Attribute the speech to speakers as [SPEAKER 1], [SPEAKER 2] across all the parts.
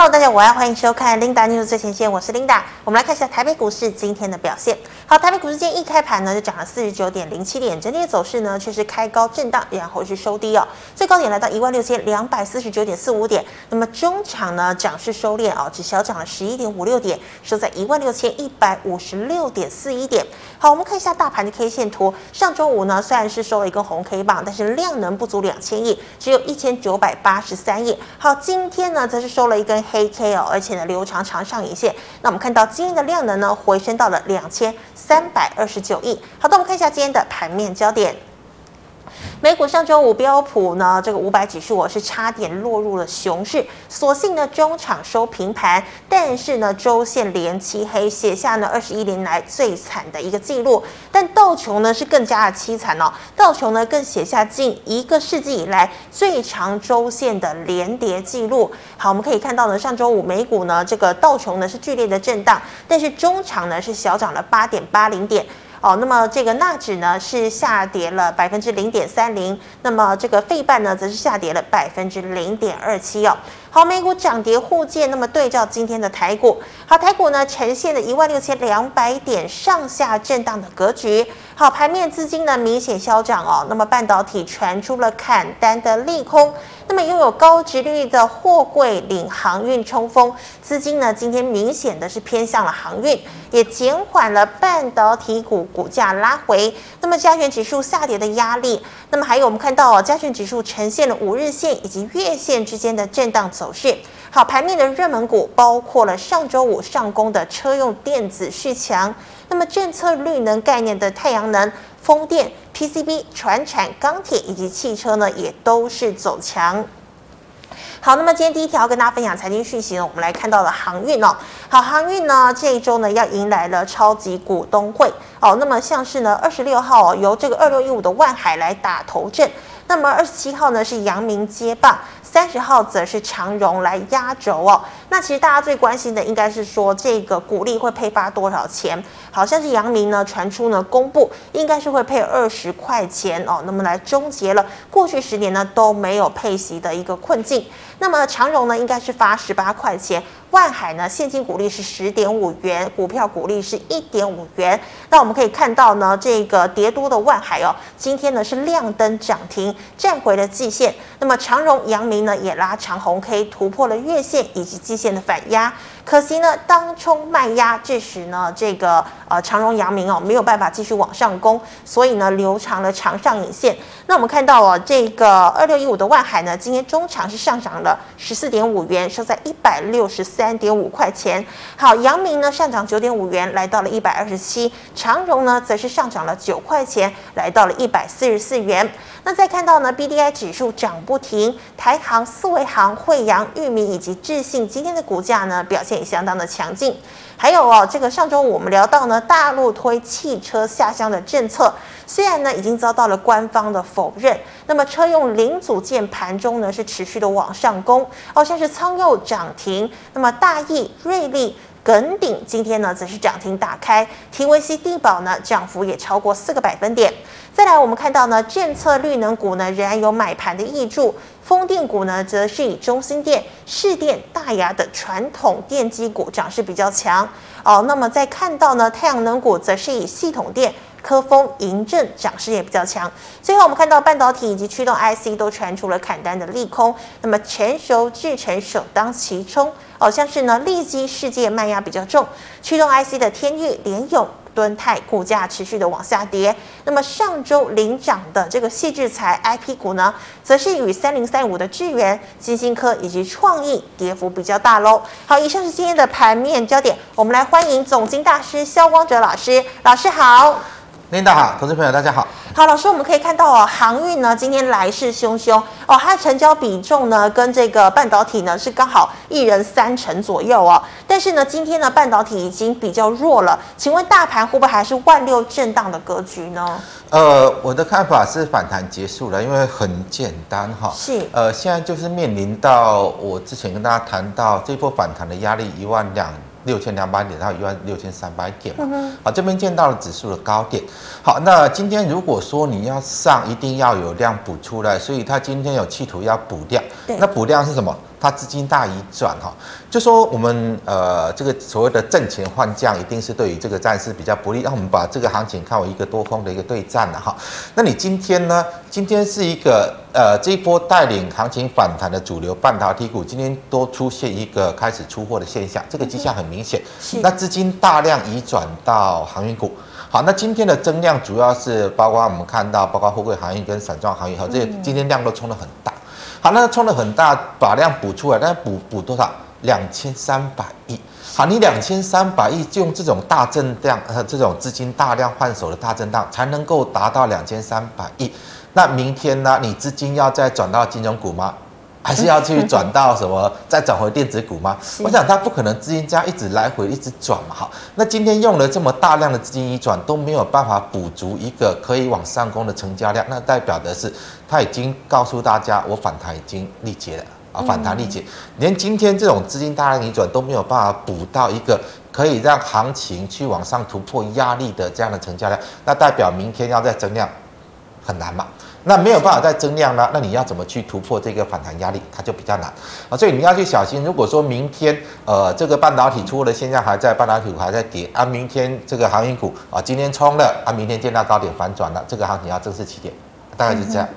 [SPEAKER 1] Hello，大家午安，欢迎收看 Linda News 最前线，我是 Linda。我们来看一下台北股市今天的表现。好，台北股市今天一开盘呢，就涨了四十九点零七点，整体的走势呢却是开高震荡，然后是收低哦，最高点来到一万六千两百四十九点四五点。那么中场呢涨势收敛哦，只小涨了十一点五六点，收在一万六千一百五十六点四一点。好，我们看一下大盘的 K 线图。上周五呢虽然是收了一根红 K 棒，但是量能不足两千亿，只有一千九百八十三亿。好，今天呢则是收了一根黑 K 哦，而且呢留长长上影线。那我们看到今天的量能呢回升到了两千三百二十九亿。好的，我们看一下今天的盘面焦点。美股上周五标普呢，这个五百指数我是差点落入了熊市，所幸呢中场收平盘，但是呢周线连七黑，写下呢二十一年来最惨的一个记录。但道琼呢是更加的凄惨哦，道琼呢更写下近一个世纪以来最长周线的连跌记录。好，我们可以看到呢，上周五美股呢这个道琼呢是剧烈的震荡，但是中场呢是小涨了八点八零点。哦，那么这个纳指呢是下跌了百分之零点三零，那么这个费半呢则是下跌了百分之零点二七哦。好，美股涨跌互见，那么对照今天的台股，好，台股呢呈现了一万六千两百点上下震荡的格局。好，盘面资金呢明显消涨哦，那么半导体传出了砍单的利空。那么拥有高殖利率的货柜领航运冲锋，资金呢今天明显的是偏向了航运，也减缓了半导体股股价拉回。那么加权指数下跌的压力，那么还有我们看到哦，加权指数呈现了五日线以及月线之间的震荡走势。好，盘面的热门股包括了上周五上攻的车用电子续强，那么政策绿能概念的太阳能。风电、PCB、船产、钢铁以及汽车呢，也都是走强。好，那么今天第一条跟大家分享财经讯息呢，我们来看到了航运哦。好，航运呢这一周呢要迎来了超级股东会哦。那么像是呢二十六号，由这个二六一五的万海来打头阵。那么二十七号呢是阳明接棒，三十号则是长荣来压轴哦。那其实大家最关心的应该是说这个股利会配发多少钱？好像是阳明呢传出呢公布应该是会配二十块钱哦，那么来终结了过去十年呢都没有配息的一个困境。那么长荣呢应该是发十八块钱。万海呢，现金股利是十点五元，股票股利是一点五元。那我们可以看到呢，这个跌多的万海哦，今天呢是亮灯涨停，站回了季线。那么长荣、阳明呢也拉长红 K，突破了月线以及季线的反压。可惜呢，当冲卖压，致使呢这个呃长荣、阳明哦没有办法继续往上攻，所以呢留长了长上影线。那我们看到哦，这个二六一五的万海呢，今天中场是上涨了十四点五元，收在一百六十三点五块钱。好，阳明呢上涨九点五元，来到了一百二十七。长荣呢则是上涨了九块钱，来到了一百四十四元。那再看到呢，BDI 指数涨不停，台航、四维航、慧洋、裕民以及智信今天的股价呢表现也相当的强劲。还有哦，这个上周五我们聊到呢，大陆推汽车下乡的政策，虽然呢已经遭到了官方的否认，那么车用零组件盘中呢是持续的往上攻，哦，像是苍佑涨停，那么大益、瑞利、耿鼎今天呢则是涨停打开，TVC 帝宝呢涨幅也超过四个百分点。再来，我们看到呢，政策绿能股呢仍然有买盘的挹注，风电股呢则是以中兴电、市电、大亚的传统电机股涨势比较强哦。那么再看到呢，太阳能股则是以系统电、科峰、银正涨势也比较强。最后我们看到半导体以及驱动 IC 都传出了砍单的利空，那么全球制成首当其冲哦，像是呢利基世界卖压比较重，驱动 IC 的天域、联咏。敦泰股价持续的往下跌，那么上周领涨的这个矽智财 IP 股呢，则是与三零三五的智原、晶心科以及创意跌幅比较大喽。好，以上是今天的盘面焦点，我们来欢迎总经大师萧光哲老师，老师好。
[SPEAKER 2] 领导好，投资朋友大家好。
[SPEAKER 1] 好，老师，我们可以看到哦，航运呢今天来势汹汹哦，它的成交比重呢跟这个半导体呢是刚好一人三成左右哦。但是呢，今天呢半导体已经比较弱了，请问大盘会不会还是万六震荡的格局呢？
[SPEAKER 2] 呃，我的看法是反弹结束了，因为很简单哈。
[SPEAKER 1] 是。
[SPEAKER 2] 呃，现在就是面临到我之前跟大家谈到这波反弹的压力一万两。六千两百点到一万六千三百点嘛，好，这边见到了指数的高点。好，那今天如果说你要上，一定要有量补出来，所以它今天有企图要补量。那补量是什么？它资金大移转哈，就说我们呃这个所谓的挣钱换将，一定是对于这个战士比较不利。那我们把这个行情看为一个多空的一个对战了哈。那你今天呢？今天是一个呃这一波带领行情反弹的主流半导体股，今天都出现一个开始出货的现象，这个迹象很明显。那资金大量移转到航运股。好，那今天的增量主要是包括我们看到，包括货柜航运跟散装航运，哈，这些今天量都冲得很大。好，那冲得很大，把量补出来，但是补补多少？两千三百亿。好，你两千三百亿就用这种大震荡，呃，这种资金大量换手的大震荡，才能够达到两千三百亿。那明天呢？你资金要再转到金融股吗？还是要去转到什么？再转回电子股吗？我想它不可能资金这样一直来回一直转嘛。好，那今天用了这么大量的资金一转都没有办法补足一个可以往上攻的成交量，那代表的是它已经告诉大家，我反弹已经力竭了啊，反弹力竭，连今天这种资金大量移转都没有办法补到一个可以让行情去往上突破压力的这样的成交量，那代表明天要再增量很难嘛。那没有办法再增量了，那你要怎么去突破这个反弹压力？它就比较难啊，所以你要去小心。如果说明天呃这个半导体出货的现象还在，半导体股还在跌啊，明天这个航运股啊今天冲了啊，明天见到高点反转了，这个行情要正式起点，大概就这样。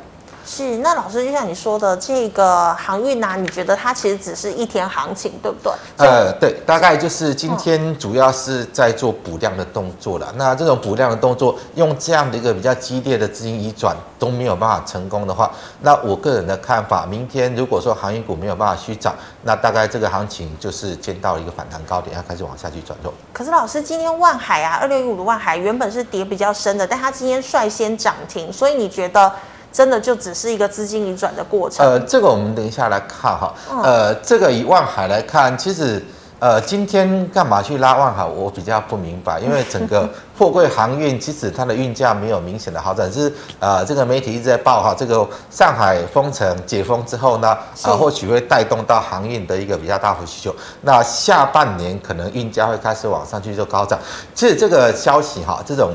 [SPEAKER 1] 是，那老师就像你说的，这个航运啊，你觉得它其实只是一天行情，对不对？
[SPEAKER 2] 呃，对，大概就是今天主要是在做补量的动作了。那这种补量的动作，用这样的一个比较激烈的资金移转都没有办法成功的话，那我个人的看法，明天如果说航运股没有办法续涨，那大概这个行情就是见到了一个反弹高点，要开始往下去转弱。
[SPEAKER 1] 可是老师，今天万海啊，二六一五的万海原本是跌比较深的，但它今天率先涨停，所以你觉得？真的就只是一个资金移转的过程。
[SPEAKER 2] 呃，这个我们等一下来看哈。呃，这个以万海来看，其实呃，今天干嘛去拉万海，我比较不明白。因为整个货柜航运，其实它的运价没有明显的好转，是呃，这个媒体一直在报哈，这个上海封城解封之后呢，啊，或许会带动到航运的一个比较大幅需求。那下半年可能运价会开始往上去做高涨。其实这个消息哈，这种。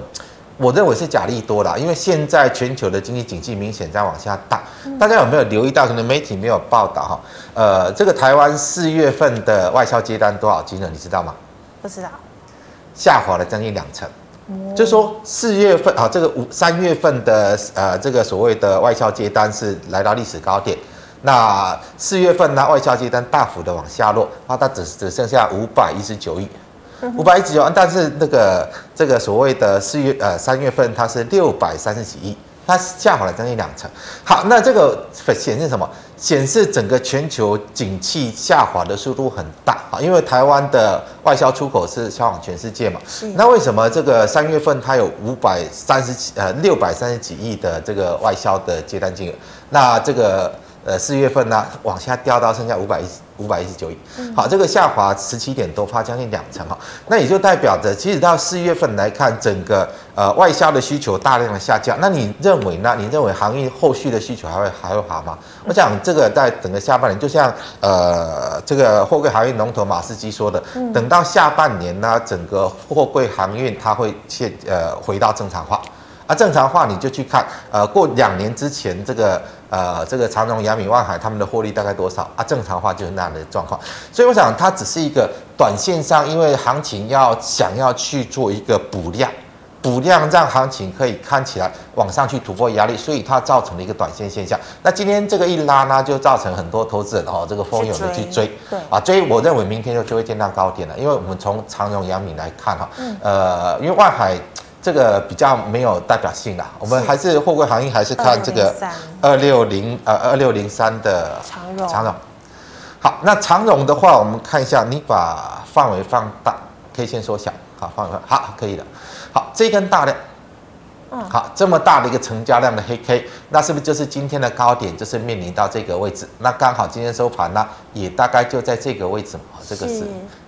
[SPEAKER 2] 我认为是假利多啦，因为现在全球的经济景气明显在往下大。大家有没有留意到？可能媒体没有报道哈。呃，这个台湾四月份的外销接单多少金额？你知道吗？
[SPEAKER 1] 不知道。
[SPEAKER 2] 下滑了将近两成。就是说四月份啊，这个五三月份的呃这个所谓的外销接单是来到历史高点。那四月份呢，外销接单大幅的往下落，那，它只只剩下五百一十九亿。五百一十九万，但是那个这个所谓的四月呃三月份，它是六百三十几亿，它下滑了将近两成。好，那这个显示什么？显示整个全球景气下滑的速度很大啊，因为台湾的外销出口是销往全世界嘛。那为什么这个三月份它有五百三十几呃六百三十几亿的这个外销的接单金额？那这个。呃，四月份呢，往下掉到剩下五百一五百一十九亿，好，这个下滑十七点多，差将近两成哈，那也就代表着，其实到四月份来看，整个呃外销的需求大量的下降。那你认为呢？你认为行业后续的需求还会还会好吗？我想这个在整个下半年，就像呃这个货柜航运龙头马士基说的，等到下半年呢，整个货柜航运它会切呃回到正常化。啊，正常化你就去看，呃，过两年之前这个，呃，这个长荣、阳明、万海他们的获利大概多少啊？正常化就是那样的状况，所以我想它只是一个短线上，因为行情要想要去做一个补量，补量让行情可以看起来往上去突破压力，所以它造成了一个短线现象。那今天这个一拉呢，就造成很多投资人哦，这个蜂拥的去追，对啊，追，我认为明天就就会见到高点了，因为我们从长荣、阳明来看哈，呃，因为万海。这个比较没有代表性啦，我们还是货柜行业，还是看这个二六零呃二六零三的长荣。长荣，好，那长荣的话，我们看一下，你把范围放大，可以先缩小，好，范围好，可以的。好，这根大量，嗯，好，这么大的一个成交量的黑 K，那是不是就是今天的高点？就是面临到这个位置，那刚好今天收盘呢，也大概就在这个位置嘛，这个是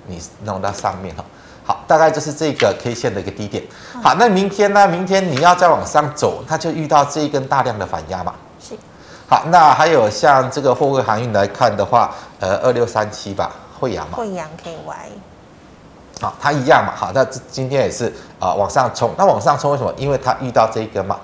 [SPEAKER 2] 你弄到上面哈。好，大概就是这个 K 线的一个低点。好，那明天呢？明天你要再往上走，它就遇到这一根大量的反压嘛。是。好，那还有像这个货柜航运来看的话，呃，二六三七吧，惠阳嘛。
[SPEAKER 1] 惠阳 KY。
[SPEAKER 2] 好，它一样嘛。好，那今天也是啊、呃，往上冲。那往上冲为什么？因为它遇到这一根嘛。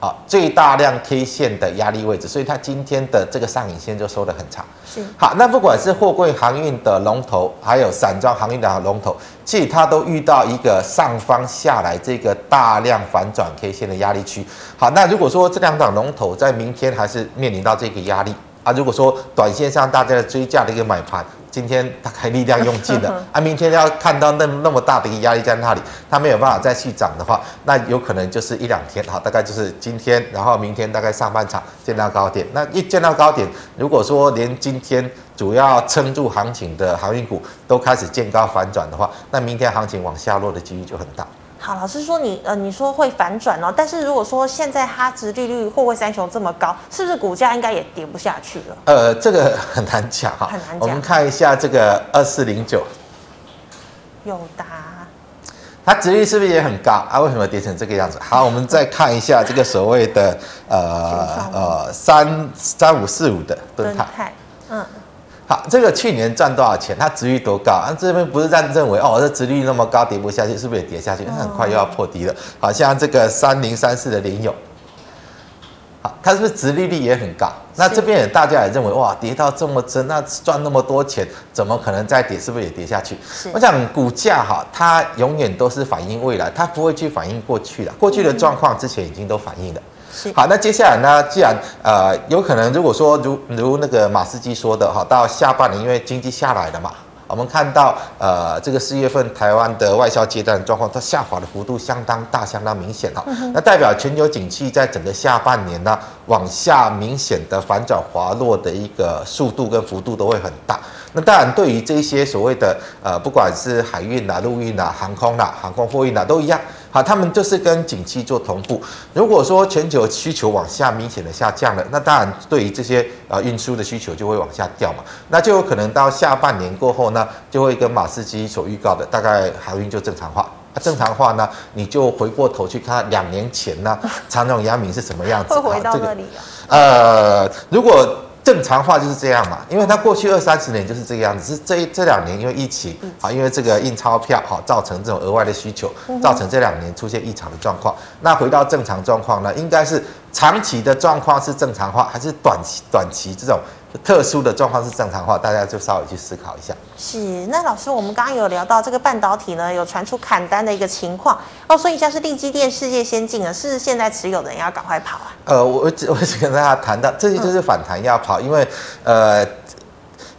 [SPEAKER 2] 嗯，好，最大量 K 线的压力位置，所以它今天的这个上影线就收得很长。
[SPEAKER 1] 是，
[SPEAKER 2] 好，那不管是货柜航运的龙头，还有散装航运的龙头，其实它都遇到一个上方下来这个大量反转 K 线的压力区。好，那如果说这两档龙头在明天还是面临到这个压力啊，如果说短线上大家的追价的一个买盘。今天大概力量用尽了 啊，明天要看到那那么大的一个压力在那里，它没有办法再去涨的话，那有可能就是一两天，好，大概就是今天，然后明天大概上半场见到高点，那一见到高点，如果说连今天主要撑住行情的航运股都开始见高反转的话，那明天行情往下落的几率就很大。
[SPEAKER 1] 好，老师说你呃，你说会反转哦，但是如果说现在它值利率货柜三雄这么高，是不是股价应该也跌不下去了？
[SPEAKER 2] 呃，这个很难讲哈，
[SPEAKER 1] 很难讲。
[SPEAKER 2] 我们看一下这个二四零九，
[SPEAKER 1] 友达，
[SPEAKER 2] 它值率是不是也很高啊？为什么跌成这个样子？好，我们再看一下这个所谓的呃呃三三五四五的敦泰，嗯。好，这个去年赚多少钱？它值率多高？啊，这边不是这样认为哦，这殖利率那么高，跌不下去，是不是也跌下去？它很快又要破底了。好像这个三零三四的联友，好，它是不是值利率也很高？那这边也大家也认为哇，跌到这么深，那赚那么多钱，怎么可能再跌？是不是也跌下去？我想股价哈，它永远都是反映未来，它不会去反映过去的。过去的状况之前已经都反映了。好，那接下来呢？既然呃有可能，如果说如如那个马斯基说的哈，到下半年因为经济下来了嘛，我们看到呃这个四月份台湾的外销阶段状况，它下滑的幅度相当大，相当明显哈。那代表全球景气在整个下半年呢，往下明显的反转滑落的一个速度跟幅度都会很大。那当然，对于这些所谓的呃不管是海运呐、陆运呐、航空呐、航空货运呐都一样。好，他们就是跟景气做同步。如果说全球需求往下明显的下降了，那当然对于这些呃运输的需求就会往下掉嘛。那就有可能到下半年过后呢，就会跟马士基所预告的，大概航运就正常化。啊，正常化呢，你就回过头去看两年前呢，长荣、阳明是什么样子？
[SPEAKER 1] 会回到那里啊？
[SPEAKER 2] 呃，如果。正常化就是这样嘛，因为它过去二三十年就是这个样子，是这这两年因为疫情啊，因为这个印钞票好造成这种额外的需求，造成这两年出现异常的状况。那回到正常状况呢，应该是长期的状况是正常化，还是短期短期这种？特殊的状况是正常化，大家就稍微去思考一下。
[SPEAKER 1] 是，那老师，我们刚刚有聊到这个半导体呢，有传出砍单的一个情况哦，所以像是力积电、世界先进啊，是现在持有的人要赶快跑啊。
[SPEAKER 2] 呃，我 我只我只跟大家谈到，这些就是反弹要跑，嗯、因为呃。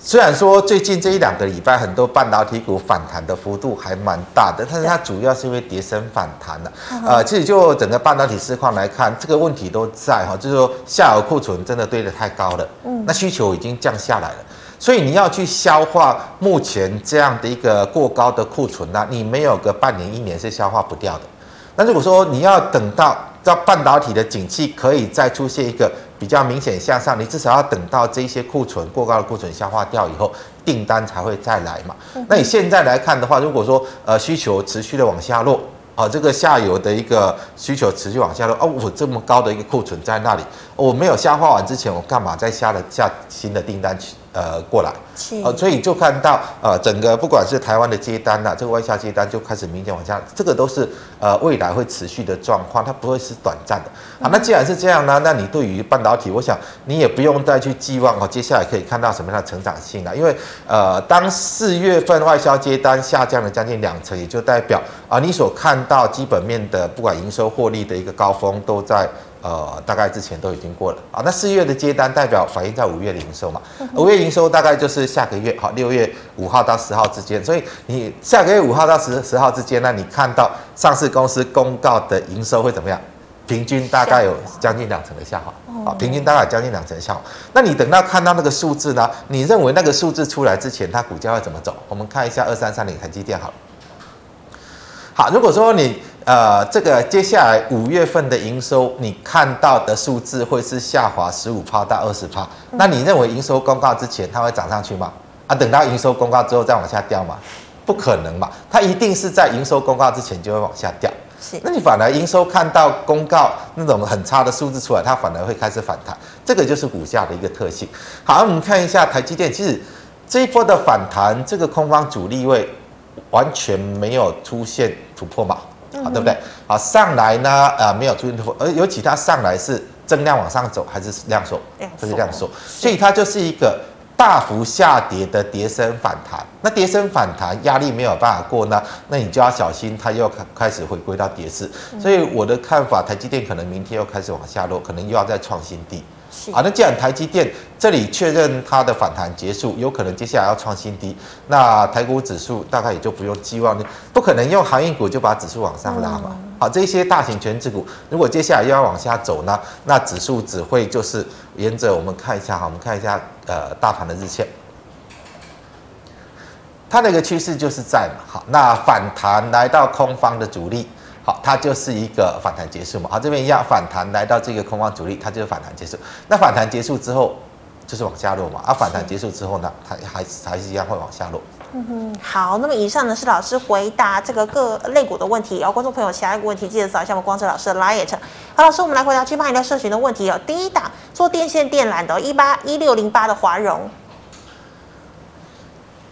[SPEAKER 2] 虽然说最近这一两个礼拜很多半导体股反弹的幅度还蛮大的，但是它主要是因为跌升反弹的。呃，其实就整个半导体市况来看，这个问题都在哈，就是说下游库存真的堆得太高了，嗯，那需求已经降下来了，所以你要去消化目前这样的一个过高的库存呢，你没有个半年一年是消化不掉的。那如果说你要等到到半导体的景气可以再出现一个。比较明显向上，你至少要等到这些库存过高的库存消化掉以后，订单才会再来嘛。那你现在来看的话，如果说呃需求持续的往下落，啊，这个下游的一个需求持续往下落，哦，我这么高的一个库存在那里，我没有消化完之前，我干嘛再下了下新的订单去？呃，过来，呃，所以就看到呃，整个不管是台湾的接单呐、啊，这个外销接单就开始明显往下，这个都是呃未来会持续的状况，它不会是短暂的。好，那既然是这样呢，那你对于半导体，我想你也不用再去寄望哦，接下来可以看到什么样的成长性了，因为呃，当四月份外销接单下降了将近两成，也就代表啊、呃，你所看到基本面的不管营收获利的一个高峰都在。呃，大概之前都已经过了啊。那四月的接单代表反映在五月的营收嘛？五月营收大概就是下个月，好，六月五号到十号之间。所以你下个月五号到十十号之间那，你看到上市公司公告的营收会怎么样？平均大概有将近两成的下滑啊，平均大概有将近两成的下滑。那你等到看到那个数字呢？你认为那个数字出来之前，它股价会怎么走？我们看一下二三三零台积电好了。好，如果说你。呃，这个接下来五月份的营收，你看到的数字会是下滑十五趴到二十趴。那你认为营收公告之前它会涨上去吗？啊，等到营收公告之后再往下掉吗？不可能嘛，它一定是在营收公告之前就会往下掉。是，那你反而营收看到公告那种很差的数字出来，它反而会开始反弹。这个就是股价的一个特性。好，我们看一下台积电，其实这一波的反弹，这个空方主力位完全没有出现突破嘛。好，对不对？好，上来呢，呃，没有出现突破，而尤其它上来是增量往上走，还是量缩？这是量缩，所以它就是一个大幅下跌的跌升反弹。那跌升反弹压力没有办法过呢，那你就要小心，它又开开始回归到跌势。所以我的看法，台积电可能明天又开始往下落，可能又要再创新低。好，那既然台积电这里确认它的反弹结束，有可能接下来要创新低，那台股指数大概也就不用寄望，不可能用航运股就把指数往上拉嘛。好，这些大型权值股，如果接下来又要往下走呢，那指数只会就是沿着我们看一下哈，我们看一下呃大盘的日线，它的一个趋势就是在嘛，好，那反弹来到空方的主力。它就是一个反弹结束嘛。好，这边一样反弹来到这个空方阻力，它就是反弹结束。那反弹结束之后，就是往下落嘛。啊、反弹结束之后呢，它还还是一样会往下落。
[SPEAKER 1] 嗯哼，好。那么以上呢是老师回答这个各类股的问题。然后观众朋友其他一个问题，记得扫一下我们光哲老师的 LINE。好，老师，我们来回答 G 八零六社群的问题哦。第一档做电线电缆的，一八一六零八的华荣。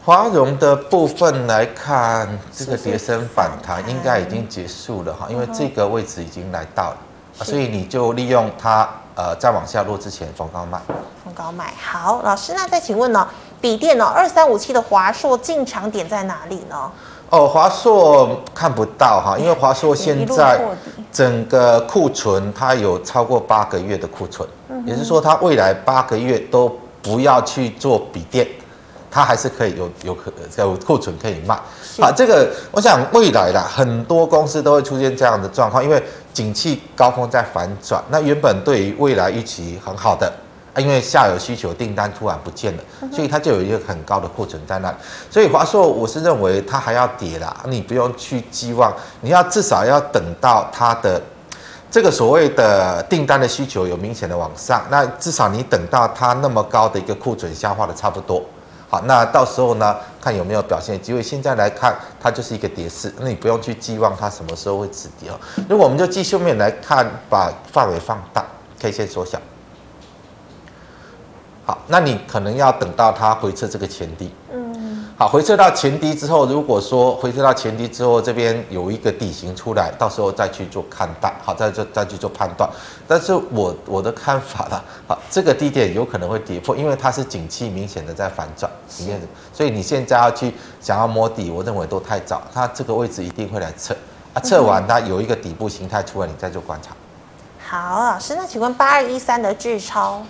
[SPEAKER 2] 华融的部分来看，这个跌升反弹应该已经结束了哈，因为这个位置已经来到了，所以你就利用它，呃，再往下落之前逢高卖。
[SPEAKER 1] 逢高卖。好，老师，那再请问呢，笔电呢，二三五七的华硕进场点在哪里呢？
[SPEAKER 2] 哦，华硕看不到哈，因为华硕现在整个库存它有超过八个月的库存，也就是说它未来八个月都不要去做笔电。它还是可以有有可有库存可以卖，啊，这个我想未来啦，很多公司都会出现这样的状况，因为景气高峰在反转，那原本对于未来预期很好的，啊，因为下游需求订单突然不见了，所以它就有一个很高的库存在那。里，所以华硕我是认为它还要跌啦，你不用去寄望，你要至少要等到它的这个所谓的订单的需求有明显的往上，那至少你等到它那么高的一个库存消化的差不多。好，那到时候呢，看有没有表现机会。现在来看，它就是一个跌势，那你不用去寄望它什么时候会止跌哦。如果我们就技术面来看，把范围放大，K 线缩小。好，那你可能要等到它回撤这个前低。好，回撤到前低之后，如果说回撤到前低之后，这边有一个底型出来，到时候再去做看待，好，再做再去做判断。但是我我的看法啦，好，这个低点有可能会跌破，因为它是景气明显的在反转，所以你现在要去想要摸底，我认为都太早，它这个位置一定会来测啊，测完它有一个底部形态出来，你再做观察。
[SPEAKER 1] 好，老师，那请问八二一三的巨超？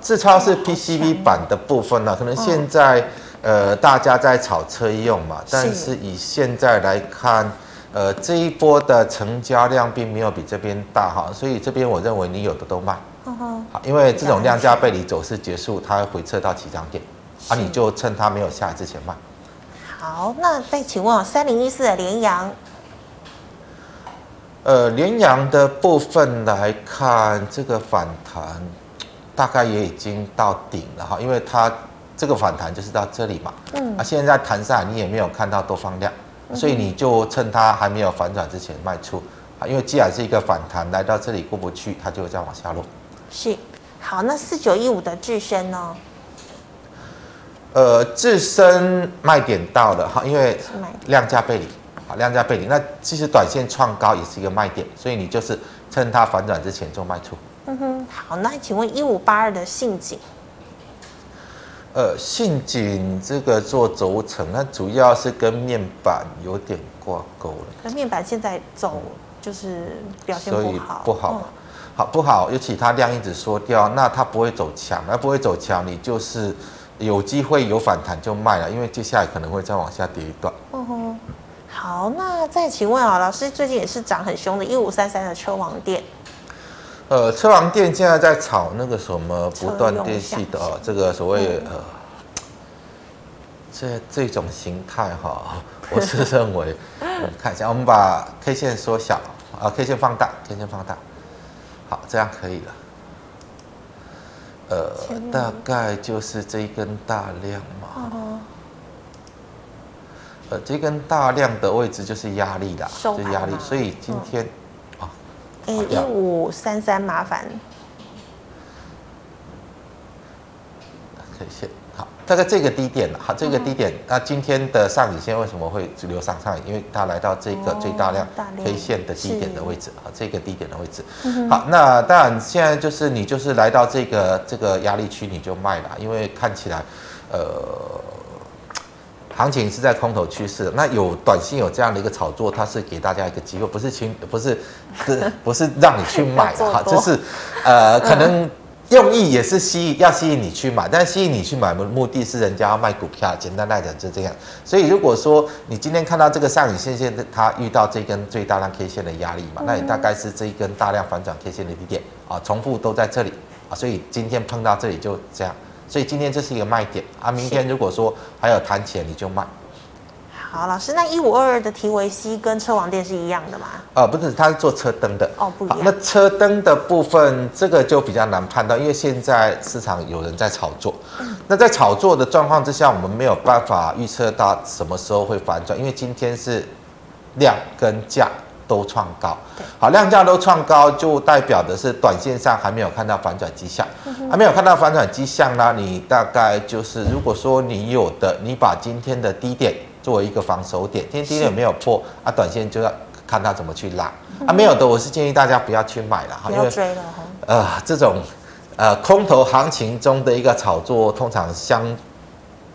[SPEAKER 2] 好，智超是 PCB 板的部分呢，可能现在呃大家在炒车用嘛，但是以现在来看，呃这一波的成交量并没有比这边大哈，所以这边我认为你有的都卖，好，因为这种量价背离走势结束，它会回撤到起涨点，啊你就趁它没有下来之前卖。
[SPEAKER 1] 好，那再请问三零一四的联阳，
[SPEAKER 2] 呃联阳的部分来看，这个反弹。大概也已经到顶了哈，因为它这个反弹就是到这里嘛，嗯，啊，现在弹上来你也没有看到多方量，所以你就趁它还没有反转之前卖出啊，因为既然是一个反弹来到这里过不去，它就会再往下落。
[SPEAKER 1] 是，好，那四九一五的智伸呢？
[SPEAKER 2] 呃，自身卖点到了哈，因为量价背离，好，量价背离，那其实短线创高也是一个卖点，所以你就是趁它反转之前做卖出。
[SPEAKER 1] 嗯哼，好，那请问一五八二的信景，
[SPEAKER 2] 呃，信景这个做轴承，那主要是跟面板有点挂钩了。
[SPEAKER 1] 那面板现在走就是表现不好，所以
[SPEAKER 2] 不好，嗯、好不好？尤其它量一直缩掉，那它不会走强，那不会走强，你就是有机会有反弹就卖了，因为接下来可能会再往下跌一段。
[SPEAKER 1] 嗯哼，好，那再请问啊，老师最近也是涨很凶的，一五三三的车王电。
[SPEAKER 2] 呃，车王电现在在炒那个什么不断电系的哦，这个所谓呃，这这种形态哈，我是认为，我 们看一下，我们把 K 线缩小啊，K 线放大，K 线放大，好，这样可以了。呃，大概就是这一根大量嘛，哦。呃，这根大量的位置就是压力啦，就是压力，所以今天。
[SPEAKER 1] A 一五三三，麻烦。
[SPEAKER 2] 可以先好大概这个低点好，这个低点，那今天的上影线为什么会留上上影？因为它来到这个最大量 K 线的低点的位置，好，这个低点的位置。好，那当然现在就是你就是来到这个这个压力区你就卖了，因为看起来，呃，行情是在空头趋势。那有短信有这样的一个炒作，它是给大家一个机会，不是轻，不是，是 不是让你去买的哈，就是呃可能。用意也是吸引，要吸引你去买，但吸引你去买的目的是人家要卖股票。简单来讲就这样。所以如果说你今天看到这个上影线线，它遇到这根最大量 K 线的压力嘛，那也大概是这一根大量反转 K 线的低点啊，重复都在这里啊，所以今天碰到这里就这样。所以今天这是一个卖点啊，明天如果说还有弹起来，你就卖。
[SPEAKER 1] 好，老师，那一五二二的提维 C 跟车王店是一样的吗？
[SPEAKER 2] 呃，不是，它是做车灯的。
[SPEAKER 1] 哦，不一样。
[SPEAKER 2] 那车灯的部分，这个就比较难判断，因为现在市场有人在炒作。嗯。那在炒作的状况之下，我们没有办法预测到什么时候会反转，因为今天是量跟价都创高。好，量价都创高，就代表的是短线上还没有看到反转迹象。嗯。还没有看到反转迹象呢，你大概就是，如果说你有的，你把今天的低点。作为一个防守点，今天低点没有破啊，短线就要看它怎么去拉啊。没有的，我是建议大家不要去买了哈，因为呃这种呃空头行情中的一个炒作，通常相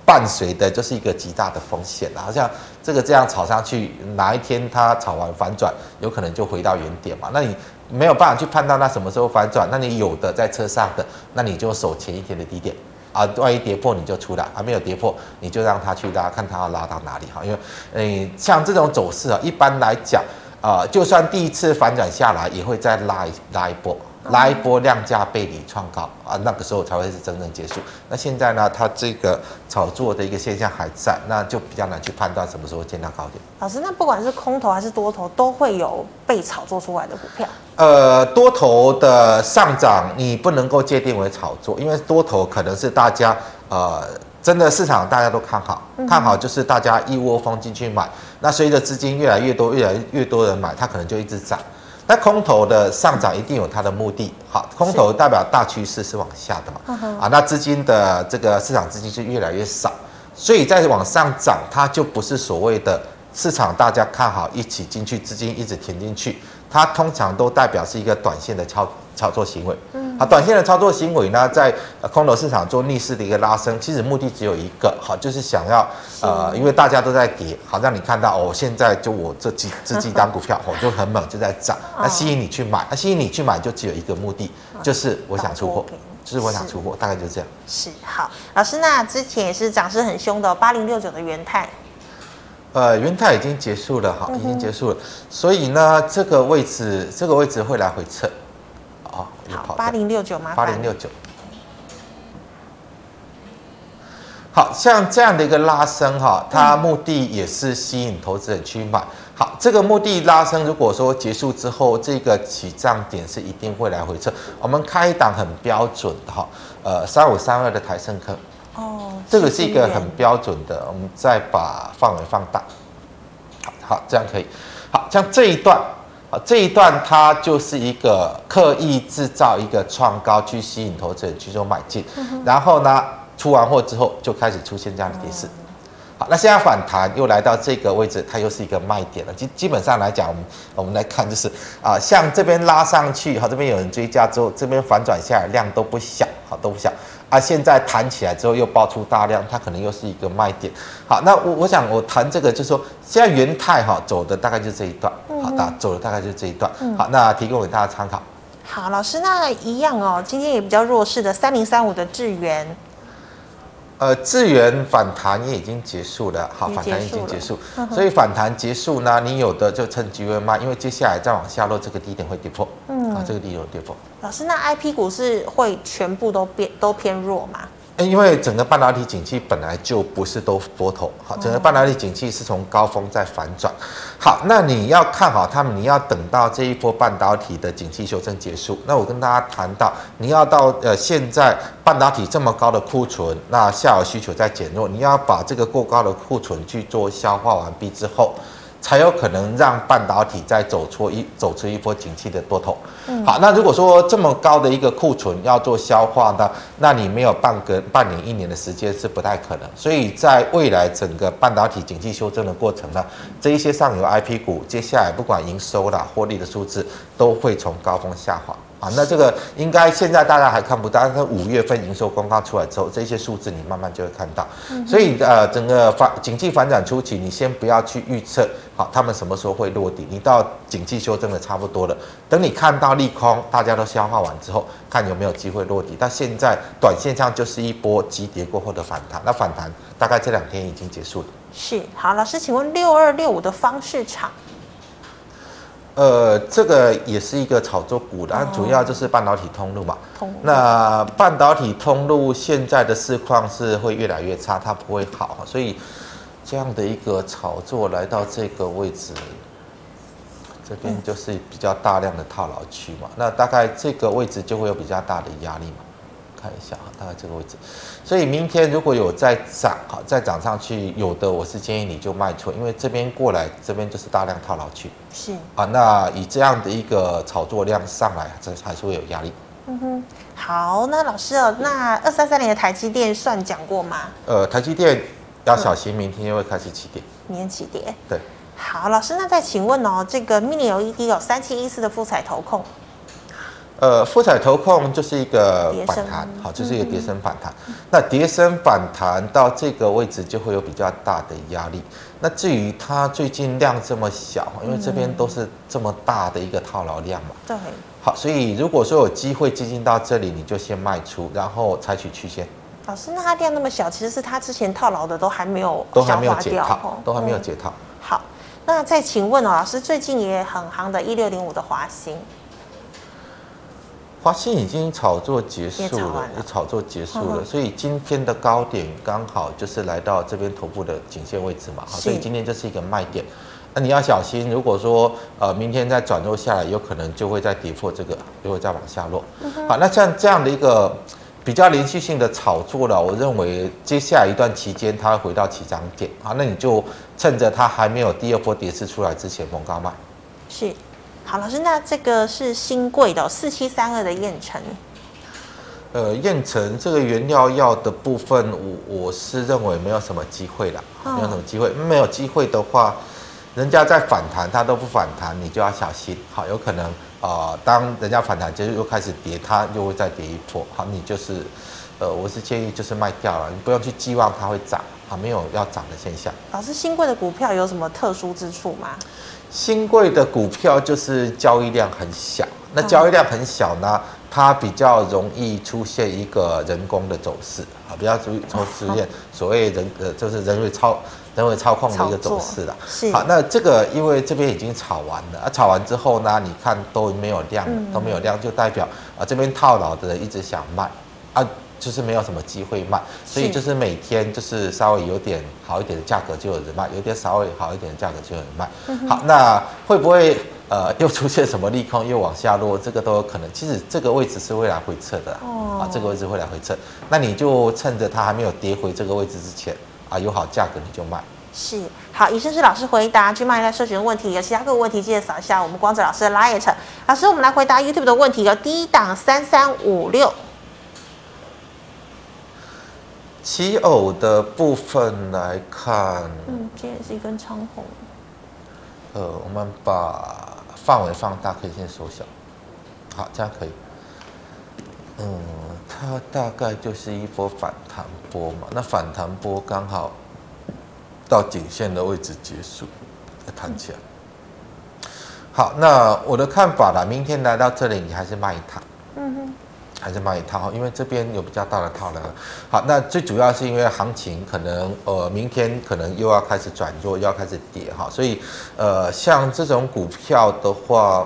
[SPEAKER 2] 伴随的就是一个极大的风险，好像这个这样炒上去，哪一天它炒完反转，有可能就回到原点嘛。那你没有办法去判断它什么时候反转，那你有的在车上的，那你就守前一天的低点。啊，万一跌破你就出来，还、啊、没有跌破你就让它去拉，看它要拉到哪里哈。因为，诶，像这种走势啊，一般来讲，啊，就算第一次反转下来，也会再拉一拉一波。拉一波量价背离创高啊，那个时候才会是真正结束。那现在呢，它这个炒作的一个现象还在，那就比较难去判断什么时候见到高点。
[SPEAKER 1] 老师，那不管是空头还是多头，都会有被炒作出来的股票。
[SPEAKER 2] 呃，多头的上涨你不能够界定为炒作，因为多头可能是大家呃真的市场大家都看好，看好就是大家一窝蜂进去买。那随着资金越来越多，越来越多人买，它可能就一直涨。那空头的上涨一定有它的目的，好，空头代表大趋势是往下的嘛，啊，那资金的这个市场资金就越来越少，所以在往上涨，它就不是所谓的市场大家看好一起进去，资金一直填进去，它通常都代表是一个短线的操操作行为。嗯。好，短线的操作行为呢，在空头市场做逆势的一个拉升，其实目的只有一个，好，就是想要呃，因为大家都在跌，好让你看到哦，现在就我这几这几张股票，我 就很猛，就在涨，那吸引你去买，那吸引你去买就只有一个目的，就是我想出货，就是我想出货，大概就这样。
[SPEAKER 1] 是好，老师，那之前也是涨势很凶的八零六九的元泰，
[SPEAKER 2] 呃，元泰已经结束了，哈，已经结束了，所以呢，这个位置这个位置会来回测。
[SPEAKER 1] 好，八零六九吗？
[SPEAKER 2] 八零六九，好像这样的一个拉升哈，它目的也是吸引投资人去买。好，这个目的拉升，如果说结束之后，这个起涨点是一定会来回撤。我们开一档很标准的哈，呃，三五三二的台盛科。哦，这个是一个很标准的，我们再把范围放大。好，好，这样可以。好像这一段。这一段它就是一个刻意制造一个创高，去吸引投资人去做买进，然后呢，出完货之后就开始出现这样的跌势。好，那现在反弹又来到这个位置，它又是一个卖点了。基基本上来讲，我们我们来看就是啊，像这边拉上去，好，这边有人追加之后，这边反转下来量都不小，好，都不小。啊，现在弹起来之后又爆出大量，它可能又是一个卖点。好，那我我想我谈这个就是说，现在元泰哈走的大概就这一段，好的，走的大概就这一段。好，那提供给大家参考。
[SPEAKER 1] 好，老师，那一样哦，今天也比较弱势的三零三五的智原。
[SPEAKER 2] 呃，资源反弹也已经结束了，好，反弹已经结束，所以反弹结束呢，你有的就趁机会卖，因为接下来再往下落，这个低点会跌破，嗯，啊，这个低点会跌破。
[SPEAKER 1] 老师，那 IP 股是会全部都变都偏弱吗？
[SPEAKER 2] 因为整个半导体景气本来就不是都多头，好，整个半导体景气是从高峰在反转，好，那你要看好他们，你要等到这一波半导体的景气修正结束。那我跟大家谈到，你要到呃现在半导体这么高的库存，那下游需求在减弱，你要把这个过高的库存去做消化完毕之后。才有可能让半导体再走出一走出一波景气的多头。嗯，好，那如果说这么高的一个库存要做消化呢，那你没有半个半年一年的时间是不太可能。所以在未来整个半导体景气修正的过程呢，这一些上游 IP 股接下来不管营收啦、获利的数字都会从高峰下滑。啊，那这个应该现在大家还看不到，但是五月份营收公告出来之后，这些数字你慢慢就会看到。所以呃，整个反景气反转初期，你先不要去预测，好，他们什么时候会落地？你到景气修正的差不多了，等你看到利空，大家都消化完之后，看有没有机会落地。但现在短线上就是一波急跌过后的反弹，那反弹大概这两天已经结束了。
[SPEAKER 1] 是，好，老师，请问六二六五的方式场。
[SPEAKER 2] 呃，这个也是一个炒作股的，主要就是半导体通路嘛。通路。那半导体通路现在的市况是会越来越差，它不会好，所以这样的一个炒作来到这个位置，这边就是比较大量的套牢区嘛。那大概这个位置就会有比较大的压力嘛。看一下啊，大概这个位置，所以明天如果有再涨哈，再涨上去，有的我是建议你就卖出，因为这边过来这边就是大量套牢区。是啊，那以这样的一个炒作量上来，这还是会有压力。
[SPEAKER 1] 嗯哼，好，那老师哦，那二三三零的台积电算讲过吗？
[SPEAKER 2] 呃，台积电要小心，明天又会开始起跌。
[SPEAKER 1] 明天起跌。
[SPEAKER 2] 对。
[SPEAKER 1] 好，老师，那再请问哦，这个 Mini LED 有三七一四的富彩投控。
[SPEAKER 2] 呃，富彩投控就是一个反弹，好，就是一个跌升反弹。嗯、那跌升反弹到这个位置就会有比较大的压力。那至于它最近量这么小，因为这边都是这么大的一个套牢量嘛。对。好，所以如果说有机会接近到这里，你就先卖出，然后采取曲线。
[SPEAKER 1] 老师，那它量那么小，其实是它之前套牢的都还没有
[SPEAKER 2] 都还没有解套，都还没有解套。
[SPEAKER 1] 好，那再请问哦，老师最近也很行的一六零五的华新。
[SPEAKER 2] 华信已经炒作结束了，也炒作结束了，所以今天的高点刚好就是来到这边头部的颈线位置嘛，好，所以今天这是一个卖点，那你要小心，如果说呃明天再转弱下来，有可能就会再跌破这个，就会再往下落。好，那像这样的一个比较连续性的炒作了，我认为接下来一段期间它会回到起涨点，好，那你就趁着它还没有第二波跌势出来之前，逢高卖。
[SPEAKER 1] 是。好，老师，那这个是新贵的四七三二的燕城。
[SPEAKER 2] 呃，燕城这个原料药的部分，我我是认为没有什么机会了，没有什么机会。没有机会的话，人家在反弹，它都不反弹，你就要小心。好，有可能啊、呃，当人家反弹就是又开始跌，它又会再跌一波。好，你就是，呃，我是建议就是卖掉了，你不用去寄望它会涨啊，没有要涨的现象。
[SPEAKER 1] 老师，新贵的股票有什么特殊之处吗？
[SPEAKER 2] 新贵的股票就是交易量很小，那交易量很小呢，它比较容易出现一个人工的走势啊，比较注意出现所谓人呃，就是人为操人为操控的一个走势了。是。好，那这个因为这边已经炒完了啊，炒完之后呢，你看都没有量，都没有量，就代表啊这边套牢的人一直想卖啊。就是没有什么机会卖，所以就是每天就是稍微有点好一点的价格就有人卖，有点稍微好一点的价格就有人卖。嗯、好，那会不会呃又出现什么利空又往下落？这个都有可能。其实这个位置是未来回撤的哦，啊，这个位置会来回撤，那你就趁着它还没有跌回这个位置之前啊，有好价格你就卖。
[SPEAKER 1] 是，好，以上是老师回答去卖一下社群的问题，有其他各个问题记得扫一下我们光子老师的 LINE。老师，我们来回答 YouTube 的问题，有第一档三三五六。
[SPEAKER 2] 奇偶的部分来看，
[SPEAKER 1] 嗯，这也是一根长红。
[SPEAKER 2] 呃，我们把范围放大，可以先缩小。好，这样可以。嗯，它大概就是一波反弹波嘛。那反弹波刚好到颈线的位置结束，弹起来。好，那我的看法啦，明天来到这里，你还是卖一趟。嗯哼。还是卖一套，因为这边有比较大的套了。好，那最主要是因为行情可能呃明天可能又要开始转弱，又要开始跌哈，所以呃像这种股票的话，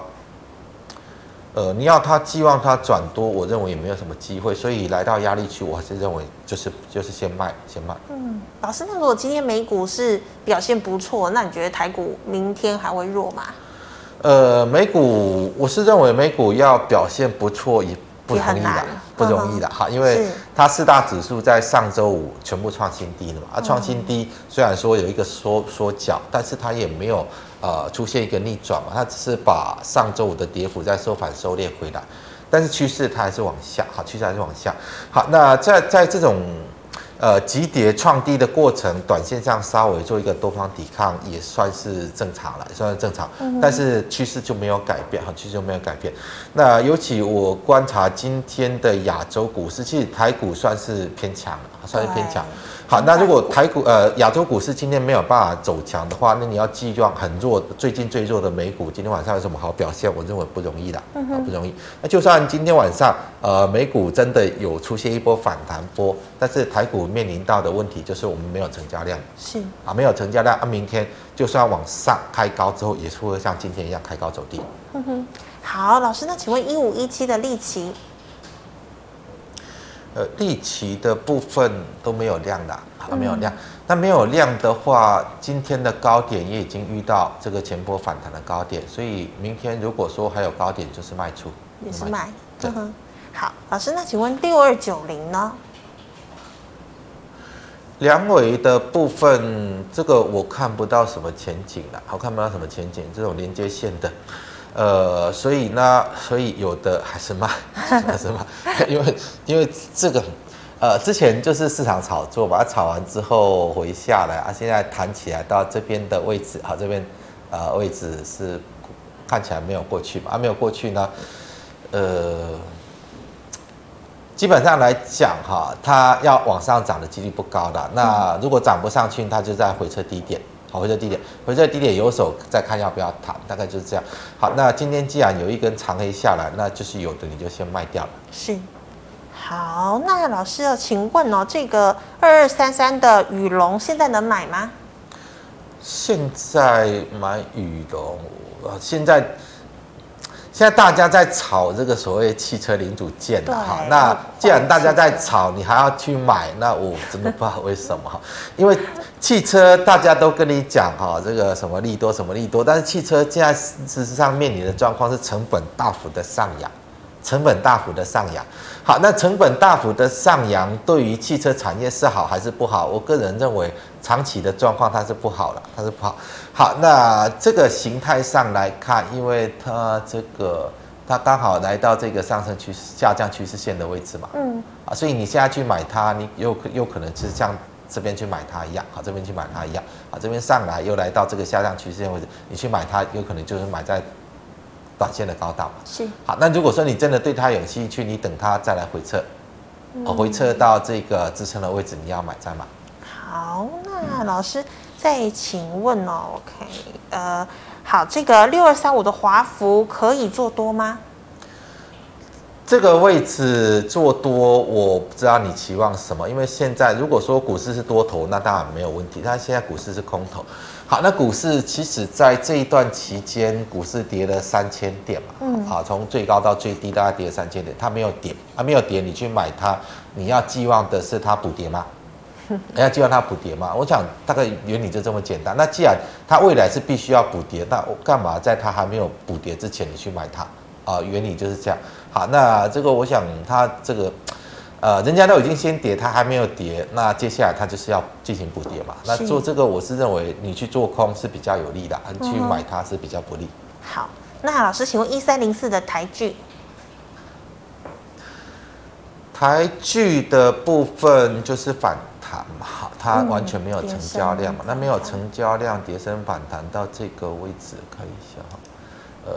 [SPEAKER 2] 呃你要它寄望它转多，我认为也没有什么机会，所以来到压力区，我还是认为就是就是先卖先卖。
[SPEAKER 1] 嗯，老师，那如果今天美股是表现不错，那你觉得台股明天还会弱吗？
[SPEAKER 2] 呃，美股我是认为美股要表现不错也。不容易的，不容易的哈，因
[SPEAKER 1] 为
[SPEAKER 2] 它四大指数在上周五全部创新低了嘛，啊，创新低虽然说有一个缩缩脚，但是它也没有呃出现一个逆转嘛，它只是把上周五的跌幅在收盘收敛回来，但是趋势它还是往下，好，趋势还是往下，好，那在在这种。呃，急跌创低的过程，短线上稍微做一个多方抵抗，也算是正常了，也算是正常。嗯、但是趋势就没有改变，哈，趋势就没有改变。那尤其我观察今天的亚洲股市，其实台股算是偏强了，算是偏强。好，那如果台股呃亚洲股市今天没有办法走强的话，那你要寄望很弱，最近最弱的美股今天晚上有什么好表现？我认为不容易的，啊不容易。那就算今天晚上呃美股真的有出现一波反弹波，但是台股面临到的问题就是我们没有成交量，
[SPEAKER 1] 是
[SPEAKER 2] 啊没有成交量啊，明天就算往上开高之后，也是会像今天一样开高走低。
[SPEAKER 1] 嗯哼，好，老师，那请问一五一七的力奇？
[SPEAKER 2] 呃，利奇的部分都没有量的，啊，没有量。那、嗯、没有量的话，今天的高点也已经遇到这个前波反弹的高点，所以明天如果说还有高点，就是卖出，
[SPEAKER 1] 也是卖。嗯哼。好，老师，那请问六二九零呢？
[SPEAKER 2] 梁伟的部分，这个我看不到什么前景了，好看不到什么前景，这种连接线的。呃，所以呢，所以有的还是卖，还是卖，因为因为这个，呃，之前就是市场炒作把它炒完之后回下来啊，现在弹起来到这边的位置，好，这边呃位置是看起来没有过去嘛，啊，没有过去呢，呃，基本上来讲哈，它要往上涨的几率不高的，那如果涨不上去，它就在回撤低点。好，回撤低点，回撤低点有手再看要不要谈，大概就是这样。好，那今天既然有一根长黑下来，那就是有的你就先卖掉了。
[SPEAKER 1] 是。好，那老师要请问哦，这个二二三三的羽龙现在能买吗？
[SPEAKER 2] 现在买羽龙，呃，现在。现在大家在炒这个所谓汽车零组件的哈，那既然大家在炒，你还要去买，那我真的不知道为什么哈。因为汽车大家都跟你讲哈，这个什么利多什么利多，但是汽车现在事实上面临的状况是成本大幅的上扬，成本大幅的上扬。好，那成本大幅的上扬对于汽车产业是好还是不好？我个人认为长期的状况它是不好了，它是不好。好，那这个形态上来看，因为它这个它刚好来到这个上升趋势下降趋势线的位置嘛，嗯，啊，所以你现在去买它，你有可有可能是像这边去买它一样，好，这边去买它一样，啊，这边上来又来到这个下降趋势线位置，你去买它，有可能就是买在。短线的高档
[SPEAKER 1] 是
[SPEAKER 2] 好，那如果说你真的对它有兴趣，你等它再来回撤，嗯、回撤到这个支撑的位置，你要买再买。
[SPEAKER 1] 好，那老师再请问哦，OK，呃，好，这个六二三五的华孚可以做多吗？
[SPEAKER 2] 这个位置做多，我不知道你期望什么，因为现在如果说股市是多头，那当然没有问题，但现在股市是空头。好，那股市其实在这一段期间，股市跌了三千点嘛，嗯，好，从最高到最低大概跌了三千点，它没有跌，它没有跌，你去买它，你要寄望的是它补跌吗？你要希望它补跌嘛？我想大概原理就这么简单。那既然它未来是必须要补跌，那我干嘛在它还没有补跌之前你去买它？啊，原理就是这样。好，那这个我想它这个。呃，人家都已经先跌，它还没有跌，那接下来它就是要进行补跌嘛。那做这个，我是认为你去做空是比较有利的，你去买它是比较不利。
[SPEAKER 1] 好，那老师，请问一三零四的台剧，
[SPEAKER 2] 台剧的部分就是反弹嘛，好，它完全没有成交量嘛，那没有成交量，跌升反弹到这个位置，看一下哈，呃。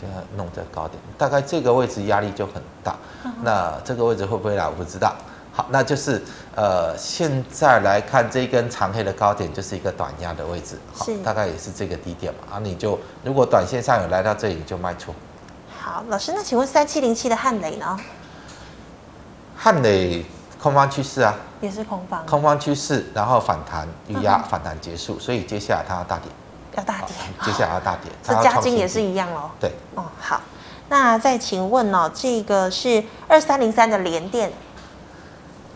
[SPEAKER 2] 现在弄在高点，大概这个位置压力就很大。那这个位置会不会来？我不知道。好，那就是呃，现在来看这一根长黑的高点，就是一个短压的位置。好，大概也是这个低点嘛。啊，你就如果短线上有来到这里，就卖出。
[SPEAKER 1] 好，老师，那请问三七零七的汉磊呢？
[SPEAKER 2] 汉磊空方趋势啊，
[SPEAKER 1] 也是空方。
[SPEAKER 2] 空方趋势，然后反弹预压，反弹结束，所以接下来它要大跌。
[SPEAKER 1] 要大跌，
[SPEAKER 2] 接下来要大跌。
[SPEAKER 1] 这加金也是一样哦。
[SPEAKER 2] 对，
[SPEAKER 1] 哦，好，那再请问哦，这个是二三零三的连电，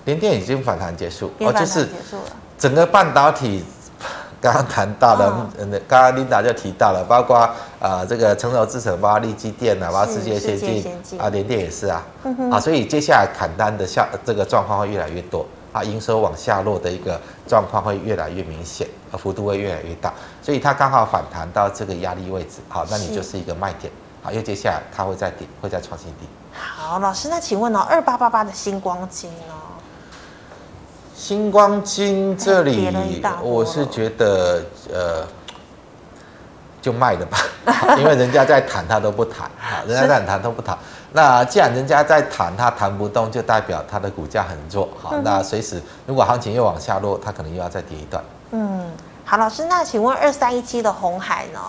[SPEAKER 2] 连电已经反弹结束，
[SPEAKER 1] 哦，
[SPEAKER 2] 就是整个半导体刚刚谈到了，嗯，刚刚琳达就提到了，包括呃这个成熟制程，包括立基电啊，包括世界先进啊，联电也是啊，嗯、啊，所以接下来砍单的下这个状况会越来越多啊，营收往下落的一个状况会越来越明显，啊，幅度会越来越大，所以它刚好反弹到这个压力位置，好，那你就是一个卖点，好，因为接下来它会再跌，会再创新低。
[SPEAKER 1] 好，老师，那请问哦，二八八八的星光金呢？
[SPEAKER 2] 新光金这里，我是觉得呃，就卖了吧，因为人家在谈，他都不谈，人家在谈都不谈。那既然人家在谈，他谈不动，就代表他的股价很弱。好，那随时如果行情又往下落，他可能又要再跌一段。
[SPEAKER 1] 嗯，好，老师，那请问二三一七的红海呢？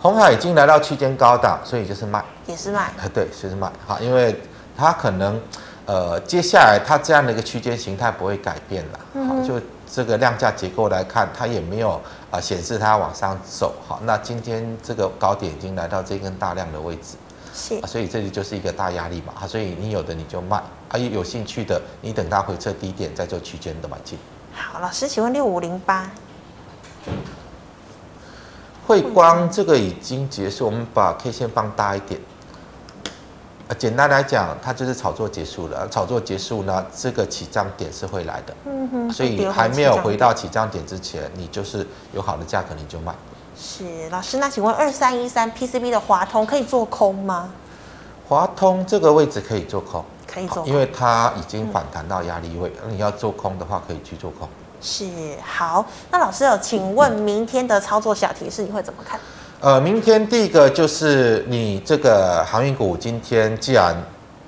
[SPEAKER 2] 红海已经来到区间高档，所以就是卖，
[SPEAKER 1] 也是卖。
[SPEAKER 2] 对，就是卖。好，因为它可能。呃，接下来它这样的一个区间形态不会改变了，好，就这个量价结构来看，它也没有啊显示它往上走，好，那今天这个高点已经来到这根大量的位置，是，所以这里就是一个大压力嘛，啊所以你有的你就卖，啊，有兴趣的你等它回撤低点再做区间的买进。
[SPEAKER 1] 好，老师，请问六五零八，
[SPEAKER 2] 慧光这个已经结束，我们把 K 线放大一点。简单来讲，它就是炒作结束了。炒作结束呢，这个起涨点是会来的。嗯哼。所以还没有回到起涨点之前，你就是有好的价格你就卖。
[SPEAKER 1] 是老师，那请问二三一三 PCB 的华通可以做空吗？
[SPEAKER 2] 华通这个位置可以做空，
[SPEAKER 1] 可以做空，
[SPEAKER 2] 因为它已经反弹到压力位。嗯、你要做空的话，可以去做空。
[SPEAKER 1] 是好，那老师有请问明天的操作小提示，你会怎么看？
[SPEAKER 2] 呃，明天第一个就是你这个航运股，今天既然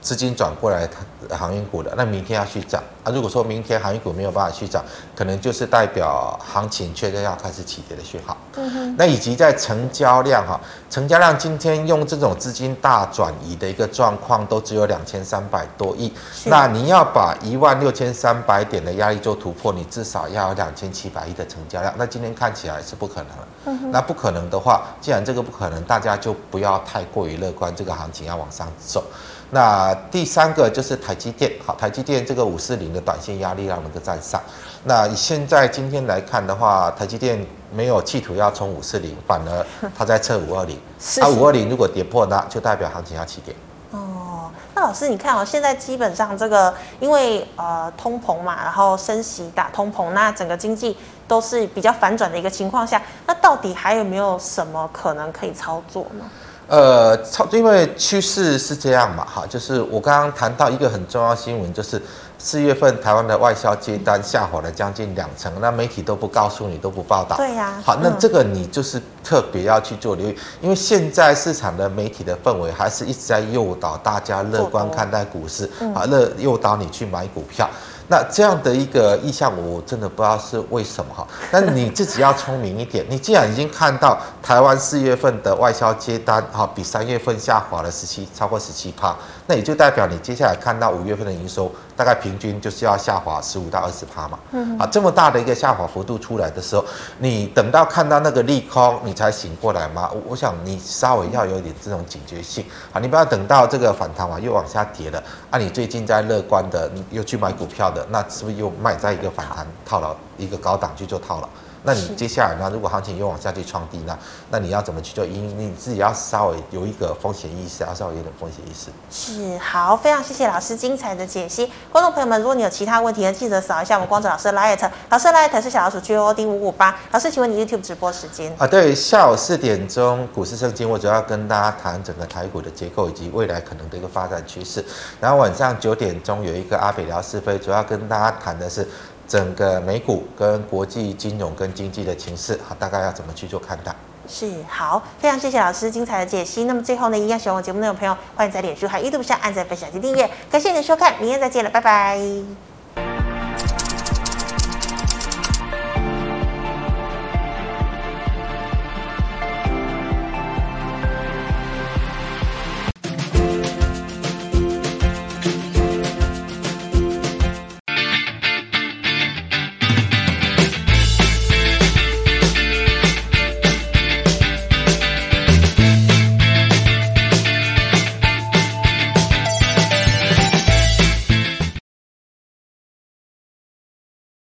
[SPEAKER 2] 资金转过来航运股的，那明天要去涨。啊。如果说明天航运股没有办法去涨，可能就是代表行情确认要开始起跌的讯号。嗯哼。那以及在成交量哈，成交量今天用这种资金大转移的一个状况，都只有两千三百多亿。那你要把一万六千三百点的压力做突破，你至少要有两千七百亿的成交量。那今天看起来是不可能了。嗯那不可能的话，既然这个不可能，大家就不要太过于乐观，这个行情要往上走。那第三个就是台积电，好，台积电这个五四零的短线压力要能够站上。那以现在今天来看的话，台积电没有企图要冲五四零，反而它在测五二零。它五二零如果跌破，那就代表行情要起跌。
[SPEAKER 1] 那老师，你看哦，现在基本上这个因为呃通膨嘛，然后升息打通膨，那整个经济都是比较反转的一个情况下，那到底还有没有什么可能可以操作呢？
[SPEAKER 2] 呃，操，因为趋势是这样嘛，哈，就是我刚刚谈到一个很重要新闻，就是。四月份台湾的外销接单下滑了将近两成，那媒体都不告诉你，都不报道。
[SPEAKER 1] 对呀、啊。
[SPEAKER 2] 好，那这个你就是特别要去做留意，因为现在市场的媒体的氛围还是一直在诱导大家乐观看待股市，啊，乐诱导你去买股票。那这样的一个意向，我真的不知道是为什么哈。那你自己要聪明一点，你既然已经看到台湾四月份的外销接单哈，比三月份下滑了十七，超过十七趴，那也就代表你接下来看到五月份的营收，大概平均就是要下滑十五到二十趴嘛。嗯。啊，这么大的一个下滑幅度出来的时候，你等到看到那个利空，你才醒过来吗？我我想你稍微要有点这种警觉性啊，你不要等到这个反弹完又往下跌了啊，你最近在乐观的，又去买股票的。那是不是又卖在一个反弹套牢一个高档去做套牢？那你接下来呢？如果行情又往下去创低呢？那你要怎么去做？因你自己要稍微有一个风险意识，要稍微有点风险意识。
[SPEAKER 1] 是好，非常谢谢老师精彩的解析。观众朋友们，如果你有其他问题呢，记得扫一下我们光子老师的 LINE，老师的 LINE 是小老鼠 GOD 五五八。老师，请问你 YouTube 直播时间？
[SPEAKER 2] 啊，对，下午四点钟股市圣经，我主要跟大家谈整个台股的结构以及未来可能的一个发展趋势。然后晚上九点钟有一个阿北聊是非，主要跟大家谈的是。整个美股跟国际金融跟经济的情势，好，大概要怎么去做看待？
[SPEAKER 1] 是好，非常谢谢老师精彩的解析。那么最后呢，一样喜欢我节目内容的朋友，欢迎在脸书还有 YouTube 上按赞、分享及订阅。感谢你的收看，明天再见了，拜拜。